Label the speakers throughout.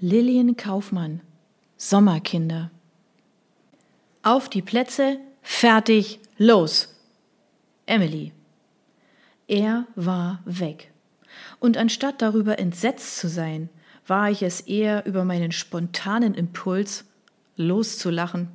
Speaker 1: Lillian Kaufmann Sommerkinder Auf die Plätze, fertig, los. Emily. Er war weg. Und anstatt darüber entsetzt zu sein, war ich es eher über meinen spontanen Impuls, loszulachen.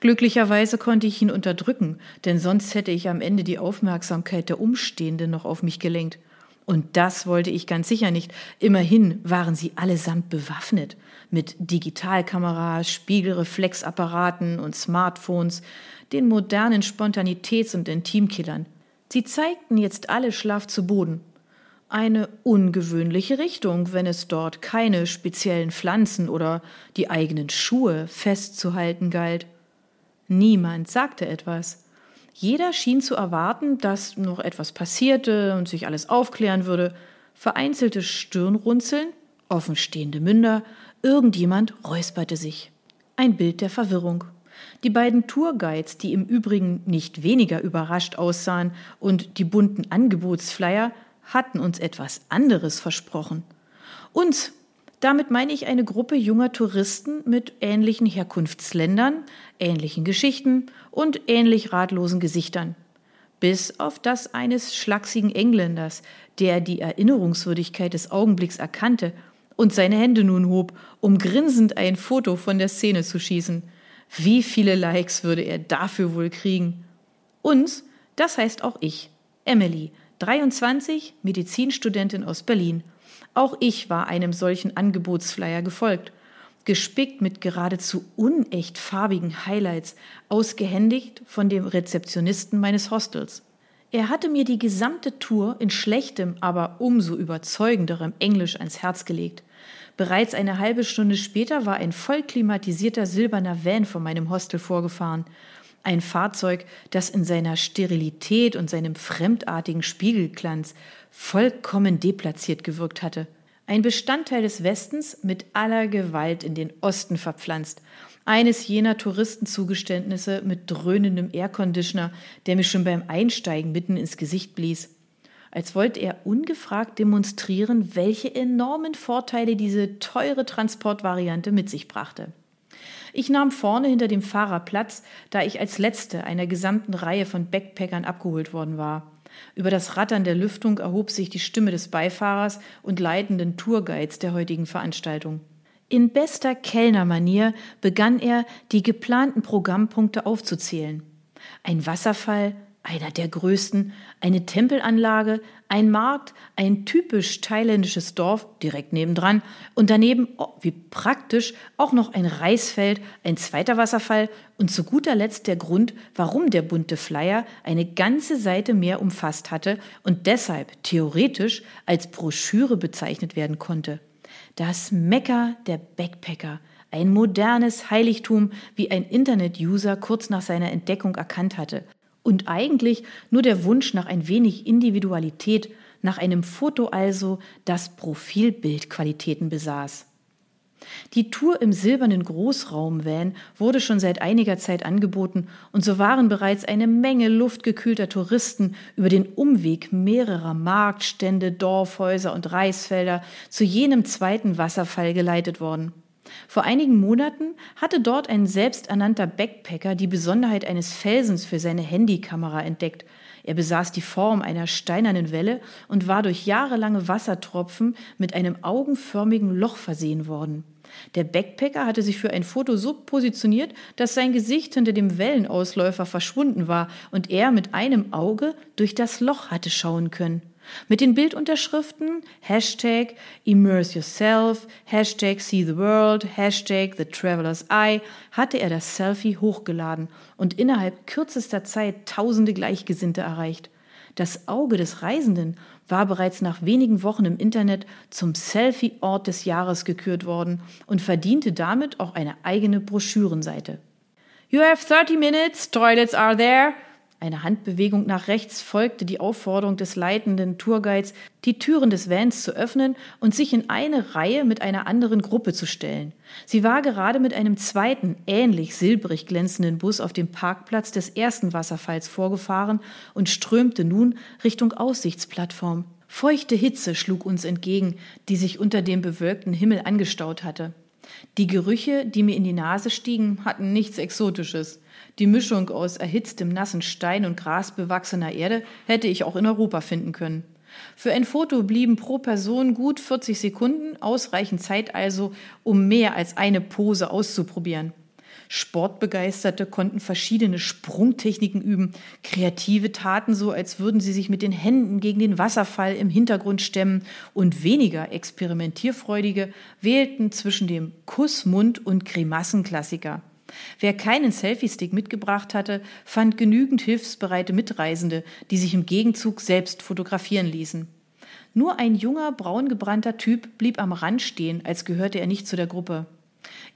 Speaker 1: Glücklicherweise konnte ich ihn unterdrücken, denn sonst hätte ich am Ende die Aufmerksamkeit der Umstehenden noch auf mich gelenkt. Und das wollte ich ganz sicher nicht. Immerhin waren sie allesamt bewaffnet mit Digitalkameras, Spiegelreflexapparaten und Smartphones, den modernen Spontanitäts- und Intimkillern. Sie zeigten jetzt alle schlaff zu Boden. Eine ungewöhnliche Richtung, wenn es dort keine speziellen Pflanzen oder die eigenen Schuhe festzuhalten galt. Niemand sagte etwas. Jeder schien zu erwarten, dass noch etwas passierte und sich alles aufklären würde. Vereinzelte Stirnrunzeln, offenstehende Münder, irgendjemand räusperte sich. Ein Bild der Verwirrung. Die beiden Tourguides, die im Übrigen nicht weniger überrascht aussahen, und die bunten Angebotsflyer hatten uns etwas anderes versprochen. Uns, damit meine ich eine Gruppe junger Touristen mit ähnlichen Herkunftsländern, ähnlichen Geschichten und ähnlich ratlosen Gesichtern. Bis auf das eines schlachsigen Engländers, der die Erinnerungswürdigkeit des Augenblicks erkannte und seine Hände nun hob, um grinsend ein Foto von der Szene zu schießen. Wie viele Likes würde er dafür wohl kriegen? Uns, das heißt auch ich, Emily, 23, Medizinstudentin aus Berlin. Auch ich war einem solchen Angebotsflyer gefolgt, gespickt mit geradezu unecht farbigen Highlights, ausgehändigt von dem Rezeptionisten meines Hostels. Er hatte mir die gesamte Tour in schlechtem, aber umso überzeugenderem Englisch ans Herz gelegt. Bereits eine halbe Stunde später war ein voll klimatisierter silberner Van vor meinem Hostel vorgefahren. Ein Fahrzeug, das in seiner Sterilität und seinem fremdartigen Spiegelglanz vollkommen deplatziert gewirkt hatte. Ein Bestandteil des Westens mit aller Gewalt in den Osten verpflanzt. Eines jener Touristenzugeständnisse mit dröhnendem Airconditioner, der mir schon beim Einsteigen mitten ins Gesicht blies. Als wollte er ungefragt demonstrieren, welche enormen Vorteile diese teure Transportvariante mit sich brachte. Ich nahm vorne hinter dem Fahrer Platz, da ich als letzte einer gesamten Reihe von Backpackern abgeholt worden war. Über das Rattern der Lüftung erhob sich die Stimme des Beifahrers und leitenden Tourguides der heutigen Veranstaltung. In bester Kellnermanier begann er, die geplanten Programmpunkte aufzuzählen. Ein Wasserfall, einer der größten, eine Tempelanlage, ein Markt, ein typisch thailändisches Dorf direkt nebendran und daneben, oh, wie praktisch, auch noch ein Reisfeld, ein zweiter Wasserfall und zu guter Letzt der Grund, warum der bunte Flyer eine ganze Seite mehr umfasst hatte und deshalb theoretisch als Broschüre bezeichnet werden konnte. Das Mekka der Backpacker, ein modernes Heiligtum, wie ein Internet-User kurz nach seiner Entdeckung erkannt hatte – und eigentlich nur der Wunsch nach ein wenig Individualität, nach einem Foto also, das Profilbildqualitäten besaß. Die Tour im silbernen Großraumvan wurde schon seit einiger Zeit angeboten und so waren bereits eine Menge luftgekühlter Touristen über den Umweg mehrerer Marktstände, Dorfhäuser und Reisfelder zu jenem zweiten Wasserfall geleitet worden. Vor einigen Monaten hatte dort ein selbsternannter Backpacker die Besonderheit eines Felsens für seine Handykamera entdeckt. Er besaß die Form einer steinernen Welle und war durch jahrelange Wassertropfen mit einem augenförmigen Loch versehen worden. Der Backpacker hatte sich für ein Foto so positioniert, dass sein Gesicht hinter dem Wellenausläufer verschwunden war und er mit einem Auge durch das Loch hatte schauen können. Mit den Bildunterschriften Hashtag Immerse Yourself, Hashtag See the World, Hashtag The Traveler's Eye hatte er das Selfie hochgeladen und innerhalb kürzester Zeit tausende Gleichgesinnte erreicht. Das Auge des Reisenden war bereits nach wenigen Wochen im Internet zum Selfie-Ort des Jahres gekürt worden und verdiente damit auch eine eigene Broschürenseite. You have 30 minutes, toilets are there, eine Handbewegung nach rechts folgte die Aufforderung des leitenden Tourguides, die Türen des Vans zu öffnen und sich in eine Reihe mit einer anderen Gruppe zu stellen. Sie war gerade mit einem zweiten, ähnlich silbrig glänzenden Bus auf dem Parkplatz des ersten Wasserfalls vorgefahren und strömte nun Richtung Aussichtsplattform. Feuchte Hitze schlug uns entgegen, die sich unter dem bewölkten Himmel angestaut hatte. Die Gerüche, die mir in die Nase stiegen, hatten nichts Exotisches. Die Mischung aus erhitztem nassen Stein und grasbewachsener Erde hätte ich auch in Europa finden können. Für ein Foto blieben pro Person gut 40 Sekunden, ausreichend Zeit also, um mehr als eine Pose auszuprobieren. Sportbegeisterte konnten verschiedene Sprungtechniken üben. Kreative taten so, als würden sie sich mit den Händen gegen den Wasserfall im Hintergrund stemmen. Und weniger experimentierfreudige wählten zwischen dem Kussmund und Grimassenklassiker. Wer keinen Selfie-Stick mitgebracht hatte, fand genügend hilfsbereite Mitreisende, die sich im Gegenzug selbst fotografieren ließen. Nur ein junger, braungebrannter Typ blieb am Rand stehen, als gehörte er nicht zu der Gruppe.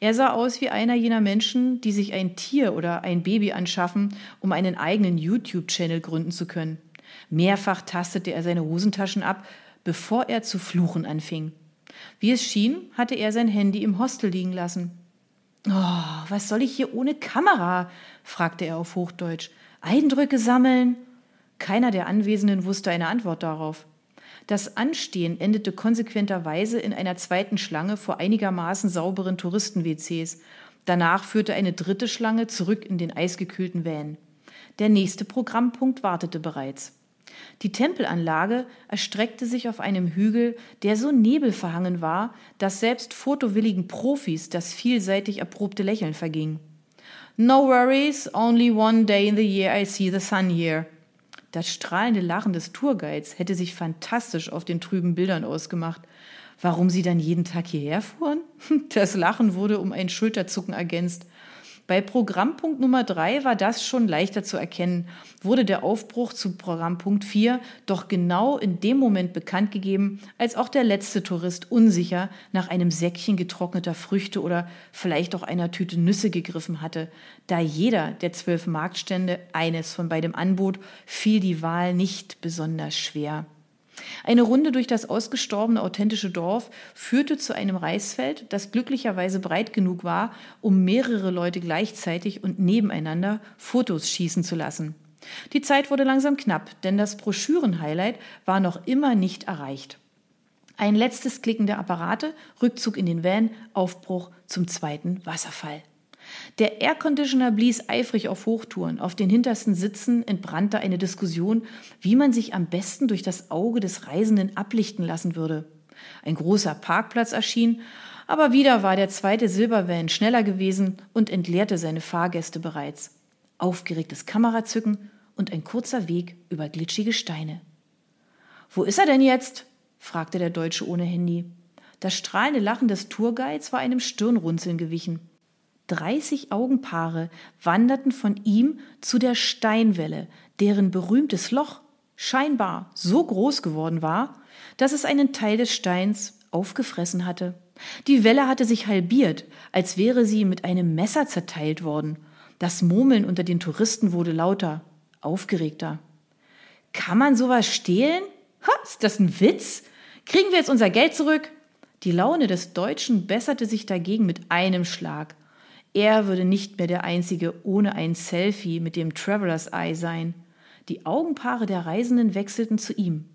Speaker 1: Er sah aus wie einer jener Menschen, die sich ein Tier oder ein Baby anschaffen, um einen eigenen YouTube-Channel gründen zu können. Mehrfach tastete er seine Hosentaschen ab, bevor er zu fluchen anfing. Wie es schien, hatte er sein Handy im Hostel liegen lassen. Oh, was soll ich hier ohne Kamera? fragte er auf Hochdeutsch. Eindrücke sammeln? Keiner der Anwesenden wusste eine Antwort darauf. Das Anstehen endete konsequenterweise in einer zweiten Schlange vor einigermaßen sauberen Touristen-WCs. Danach führte eine dritte Schlange zurück in den eisgekühlten Van. Der nächste Programmpunkt wartete bereits. Die Tempelanlage erstreckte sich auf einem Hügel, der so nebelverhangen war, dass selbst fotowilligen Profis das vielseitig erprobte Lächeln verging. No worries, only one day in the year I see the sun here, das strahlende Lachen des Tourguides hätte sich fantastisch auf den trüben Bildern ausgemacht. Warum sie dann jeden Tag hierher fuhren? Das Lachen wurde um ein Schulterzucken ergänzt. Bei Programmpunkt Nummer drei war das schon leichter zu erkennen, wurde der Aufbruch zu Programmpunkt vier doch genau in dem Moment bekannt gegeben, als auch der letzte Tourist unsicher nach einem Säckchen getrockneter Früchte oder vielleicht auch einer Tüte Nüsse gegriffen hatte. Da jeder der zwölf Marktstände eines von beidem anbot, fiel die Wahl nicht besonders schwer. Eine Runde durch das ausgestorbene authentische Dorf führte zu einem Reisfeld, das glücklicherweise breit genug war, um mehrere Leute gleichzeitig und nebeneinander Fotos schießen zu lassen. Die Zeit wurde langsam knapp, denn das Broschüren-Highlight war noch immer nicht erreicht. Ein letztes Klicken der Apparate, Rückzug in den Van, Aufbruch zum zweiten Wasserfall. Der Airconditioner blies eifrig auf Hochtouren. Auf den hintersten Sitzen entbrannte eine Diskussion, wie man sich am besten durch das Auge des Reisenden ablichten lassen würde. Ein großer Parkplatz erschien, aber wieder war der zweite Silbervan schneller gewesen und entleerte seine Fahrgäste bereits. Aufgeregtes Kamerazücken und ein kurzer Weg über glitschige Steine. Wo ist er denn jetzt? fragte der Deutsche ohne Handy. Das strahlende Lachen des Tourguides war einem Stirnrunzeln gewichen. 30 Augenpaare wanderten von ihm zu der Steinwelle, deren berühmtes Loch scheinbar so groß geworden war, dass es einen Teil des Steins aufgefressen hatte. Die Welle hatte sich halbiert, als wäre sie mit einem Messer zerteilt worden. Das Murmeln unter den Touristen wurde lauter, aufgeregter. Kann man sowas stehlen? Ha, ist das ein Witz? Kriegen wir jetzt unser Geld zurück? Die Laune des Deutschen besserte sich dagegen mit einem Schlag. Er würde nicht mehr der Einzige ohne ein Selfie mit dem Traveler's Eye sein. Die Augenpaare der Reisenden wechselten zu ihm.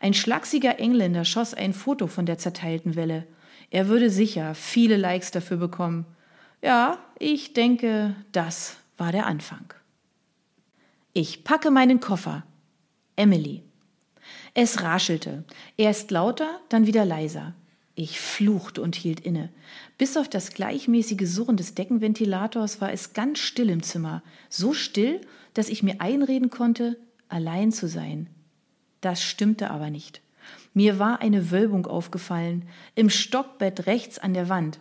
Speaker 1: Ein schlachsiger Engländer schoss ein Foto von der zerteilten Welle. Er würde sicher viele Likes dafür bekommen. Ja, ich denke, das war der Anfang. Ich packe meinen Koffer. Emily. Es raschelte, erst lauter, dann wieder leiser. Ich fluchte und hielt inne. Bis auf das gleichmäßige Surren des Deckenventilators war es ganz still im Zimmer, so still, dass ich mir einreden konnte, allein zu sein. Das stimmte aber nicht. Mir war eine Wölbung aufgefallen, im Stockbett rechts an der Wand.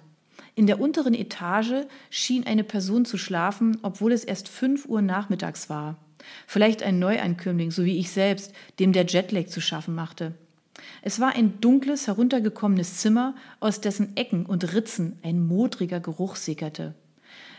Speaker 1: In der unteren Etage schien eine Person zu schlafen, obwohl es erst fünf Uhr nachmittags war. Vielleicht ein Neuankömmling, so wie ich selbst, dem der Jetlag zu schaffen machte. Es war ein dunkles, heruntergekommenes Zimmer, aus dessen Ecken und Ritzen ein modriger Geruch sickerte.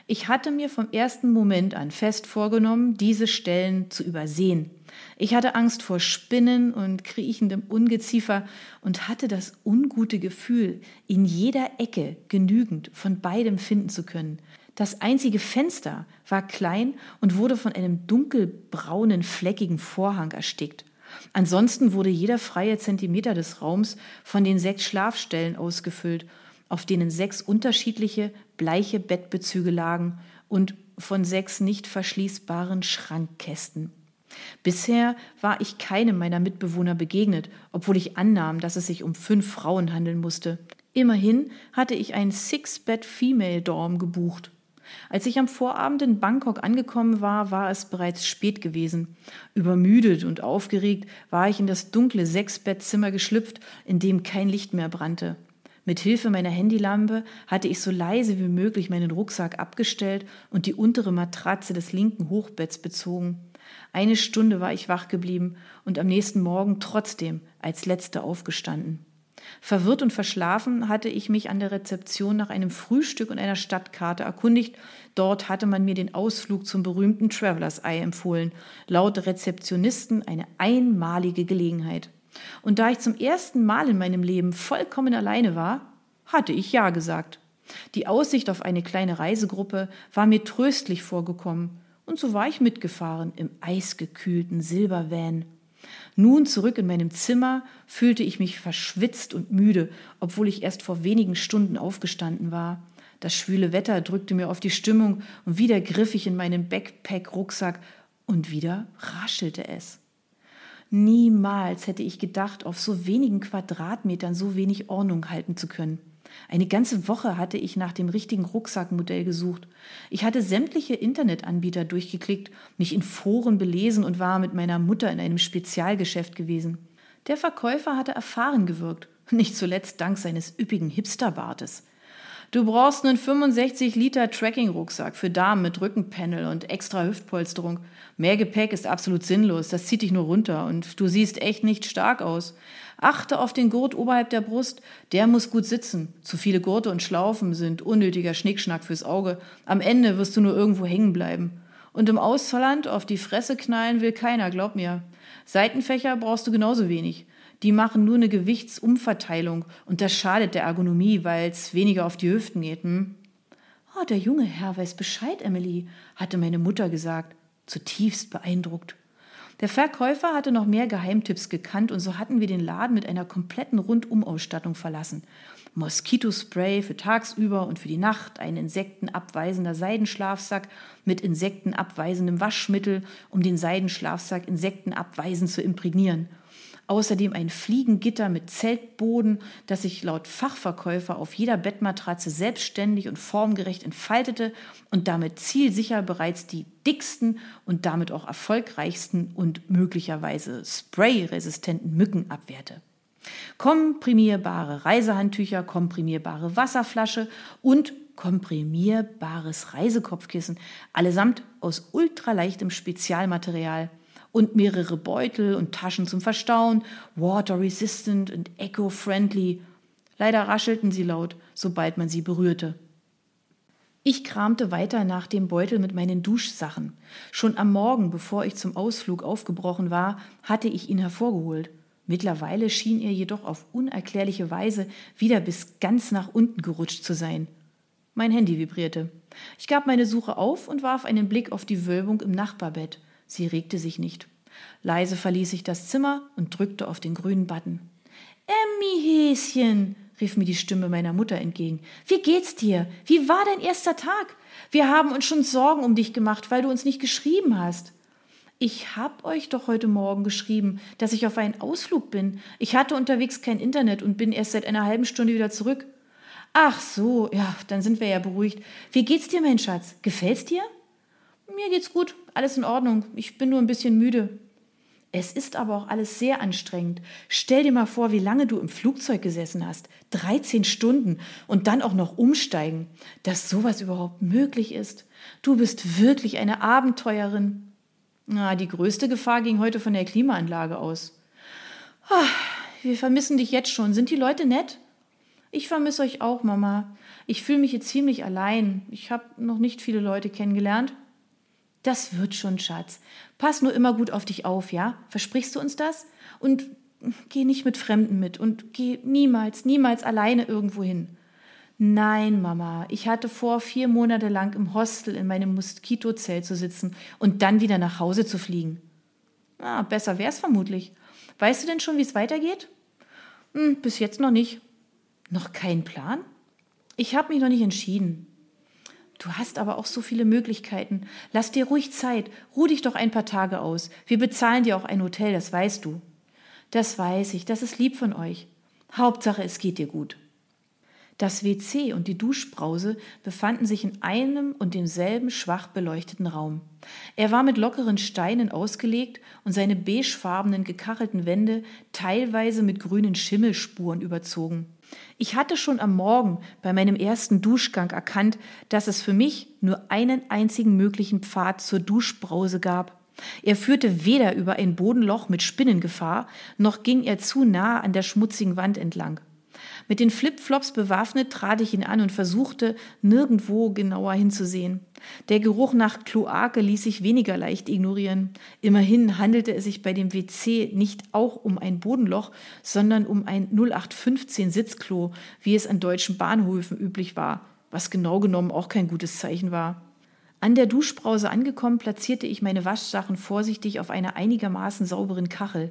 Speaker 1: Ich hatte mir vom ersten Moment an fest vorgenommen, diese Stellen zu übersehen. Ich hatte Angst vor Spinnen und kriechendem Ungeziefer und hatte das ungute Gefühl, in jeder Ecke genügend von beidem finden zu können. Das einzige Fenster war klein und wurde von einem dunkelbraunen, fleckigen Vorhang erstickt. Ansonsten wurde jeder freie Zentimeter des Raums von den sechs Schlafstellen ausgefüllt. auf denen sechs unterschiedliche bleiche Bettbezüge lagen und von sechs nicht verschließbaren Schrankkästen. Bisher war ich keinem meiner Mitbewohner begegnet, obwohl ich annahm, dass es sich um fünf Frauen handeln musste. Immerhin hatte ich ein Six-Bed-Female-Dorm gebucht. Als ich am Vorabend in Bangkok angekommen war, war es bereits spät gewesen. Übermüdet und aufgeregt war ich in das dunkle Sechsbettzimmer geschlüpft, in dem kein Licht mehr brannte. Mit Hilfe meiner Handylampe hatte ich so leise wie möglich meinen Rucksack abgestellt und die untere Matratze des linken Hochbetts bezogen. Eine Stunde war ich wach geblieben und am nächsten Morgen trotzdem als Letzte aufgestanden. Verwirrt und verschlafen hatte ich mich an der Rezeption nach einem Frühstück und einer Stadtkarte erkundigt. Dort hatte man mir den Ausflug zum berühmten Travelers Eye empfohlen. Laut Rezeptionisten eine einmalige Gelegenheit. Und da ich zum ersten Mal in meinem Leben vollkommen alleine war, hatte ich Ja gesagt. Die Aussicht auf eine kleine Reisegruppe war mir tröstlich vorgekommen und so war ich mitgefahren im eisgekühlten Silbervan. Nun zurück in meinem Zimmer fühlte ich mich verschwitzt und müde, obwohl ich erst vor wenigen Stunden aufgestanden war. Das schwüle Wetter drückte mir auf die Stimmung und wieder griff ich in meinen Backpack-Rucksack und wieder raschelte es. Niemals hätte ich gedacht, auf so wenigen Quadratmetern so wenig Ordnung halten zu können. Eine ganze Woche hatte ich nach dem richtigen Rucksackmodell gesucht. Ich hatte sämtliche Internetanbieter durchgeklickt, mich in Foren belesen und war mit meiner Mutter in einem Spezialgeschäft gewesen. Der Verkäufer hatte erfahren gewirkt, nicht zuletzt dank seines üppigen Hipsterbartes. Du brauchst einen 65 Liter Tracking-Rucksack für Damen mit Rückenpanel und extra Hüftpolsterung. Mehr Gepäck ist absolut sinnlos, das zieht dich nur runter und du siehst echt nicht stark aus. Achte auf den Gurt oberhalb der Brust, der muss gut sitzen. Zu viele Gurte und Schlaufen sind unnötiger Schnickschnack fürs Auge. Am Ende wirst du nur irgendwo hängen bleiben. Und im Auszollland auf die Fresse knallen will keiner, glaub mir. Seitenfächer brauchst du genauso wenig. Die machen nur eine Gewichtsumverteilung und das schadet der Ergonomie, weil es weniger auf die Hüften geht. Hm? Oh, der junge Herr weiß Bescheid, Emily, hatte meine Mutter gesagt, zutiefst beeindruckt. Der Verkäufer hatte noch mehr Geheimtipps gekannt und so hatten wir den Laden mit einer kompletten Rundumausstattung verlassen. Moskitospray für tagsüber und für die Nacht, ein insektenabweisender Seidenschlafsack mit insektenabweisendem Waschmittel, um den Seidenschlafsack insektenabweisend zu imprägnieren. Außerdem ein Fliegengitter mit Zeltboden, das sich laut Fachverkäufer auf jeder Bettmatratze selbstständig und formgerecht entfaltete und damit zielsicher bereits die dicksten und damit auch erfolgreichsten und möglicherweise sprayresistenten Mücken abwehrte. Komprimierbare Reisehandtücher, komprimierbare Wasserflasche und komprimierbares Reisekopfkissen, allesamt aus ultraleichtem Spezialmaterial und mehrere Beutel und Taschen zum Verstauen, water resistant und eco-friendly. Leider raschelten sie laut, sobald man sie berührte. Ich kramte weiter nach dem Beutel mit meinen Duschsachen. Schon am Morgen, bevor ich zum Ausflug aufgebrochen war, hatte ich ihn hervorgeholt. Mittlerweile schien er jedoch auf unerklärliche Weise wieder bis ganz nach unten gerutscht zu sein. Mein Handy vibrierte. Ich gab meine Suche auf und warf einen Blick auf die Wölbung im Nachbarbett. Sie regte sich nicht. Leise verließ ich das Zimmer und drückte auf den grünen Button. Emmy Häschen, rief mir die Stimme meiner Mutter entgegen. Wie geht's dir? Wie war dein erster Tag? Wir haben uns schon Sorgen um dich gemacht, weil du uns nicht geschrieben hast. Ich hab euch doch heute Morgen geschrieben, dass ich auf einen Ausflug bin. Ich hatte unterwegs kein Internet und bin erst seit einer halben Stunde wieder zurück. Ach so, ja, dann sind wir ja beruhigt. Wie geht's dir, mein Schatz? Gefällt's dir? Mir geht's gut, alles in Ordnung. Ich bin nur ein bisschen müde. Es ist aber auch alles sehr anstrengend. Stell dir mal vor, wie lange du im Flugzeug gesessen hast. 13 Stunden und dann auch noch umsteigen. Dass sowas überhaupt möglich ist. Du bist wirklich eine Abenteuerin. Na, die größte Gefahr ging heute von der Klimaanlage aus. Ah, wir vermissen dich jetzt schon. Sind die Leute nett? Ich vermisse euch auch, Mama. Ich fühle mich jetzt ziemlich allein. Ich habe noch nicht viele Leute kennengelernt. Das wird schon, Schatz. Pass nur immer gut auf dich auf, ja? Versprichst du uns das? Und geh nicht mit Fremden mit und geh niemals, niemals alleine irgendwo hin. Nein, Mama, ich hatte vor, vier Monate lang im Hostel in meinem Moskitozelt zu sitzen und dann wieder nach Hause zu fliegen. Ah, besser wär's vermutlich. Weißt du denn schon, wie es weitergeht? Hm, bis jetzt noch nicht. Noch kein Plan? Ich habe mich noch nicht entschieden. Du hast aber auch so viele Möglichkeiten. Lass dir ruhig Zeit. Ruh dich doch ein paar Tage aus. Wir bezahlen dir auch ein Hotel, das weißt du. Das weiß ich, das ist lieb von euch. Hauptsache, es geht dir gut. Das WC und die Duschbrause befanden sich in einem und demselben schwach beleuchteten Raum. Er war mit lockeren Steinen ausgelegt und seine beigefarbenen gekachelten Wände teilweise mit grünen Schimmelspuren überzogen. Ich hatte schon am Morgen bei meinem ersten Duschgang erkannt, dass es für mich nur einen einzigen möglichen Pfad zur Duschbrause gab. Er führte weder über ein Bodenloch mit Spinnengefahr, noch ging er zu nah an der schmutzigen Wand entlang. Mit den Flipflops bewaffnet trat ich ihn an und versuchte, nirgendwo genauer hinzusehen. Der Geruch nach Kloake ließ sich weniger leicht ignorieren. Immerhin handelte es sich bei dem WC nicht auch um ein Bodenloch, sondern um ein 0815 Sitzklo, wie es an deutschen Bahnhöfen üblich war, was genau genommen auch kein gutes Zeichen war. An der Duschbrause angekommen, platzierte ich meine Waschsachen vorsichtig auf einer einigermaßen sauberen Kachel.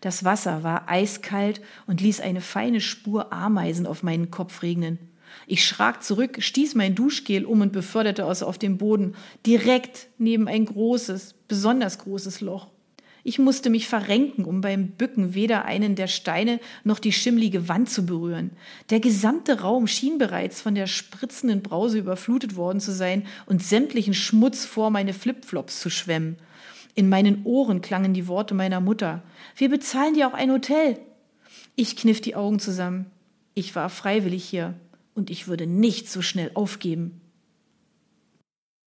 Speaker 1: Das Wasser war eiskalt und ließ eine feine Spur Ameisen auf meinen Kopf regnen. Ich schrak zurück, stieß mein Duschgel um und beförderte es auf den Boden, direkt neben ein großes, besonders großes Loch. Ich musste mich verrenken, um beim Bücken weder einen der Steine noch die schimmlige Wand zu berühren. Der gesamte Raum schien bereits von der spritzenden Brause überflutet worden zu sein und sämtlichen Schmutz vor meine Flipflops zu schwemmen. In meinen Ohren klangen die Worte meiner Mutter. Wir bezahlen dir auch ein Hotel. Ich kniff die Augen zusammen. Ich war freiwillig hier und ich würde nicht so schnell aufgeben.